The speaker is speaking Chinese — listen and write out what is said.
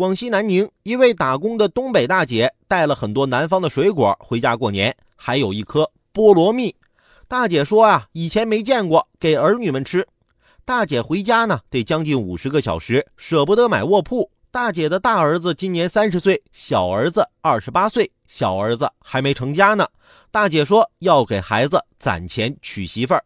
广西南宁一位打工的东北大姐带了很多南方的水果回家过年还有一颗菠萝蜜。大姐说啊以前没见过给儿女们吃大姐回家呢得将近五十个小时舍不得买卧铺。大姐的大儿子今年三十岁小儿子二十八岁小儿子还没成家呢。大姐说要给孩子攒钱娶媳妇儿。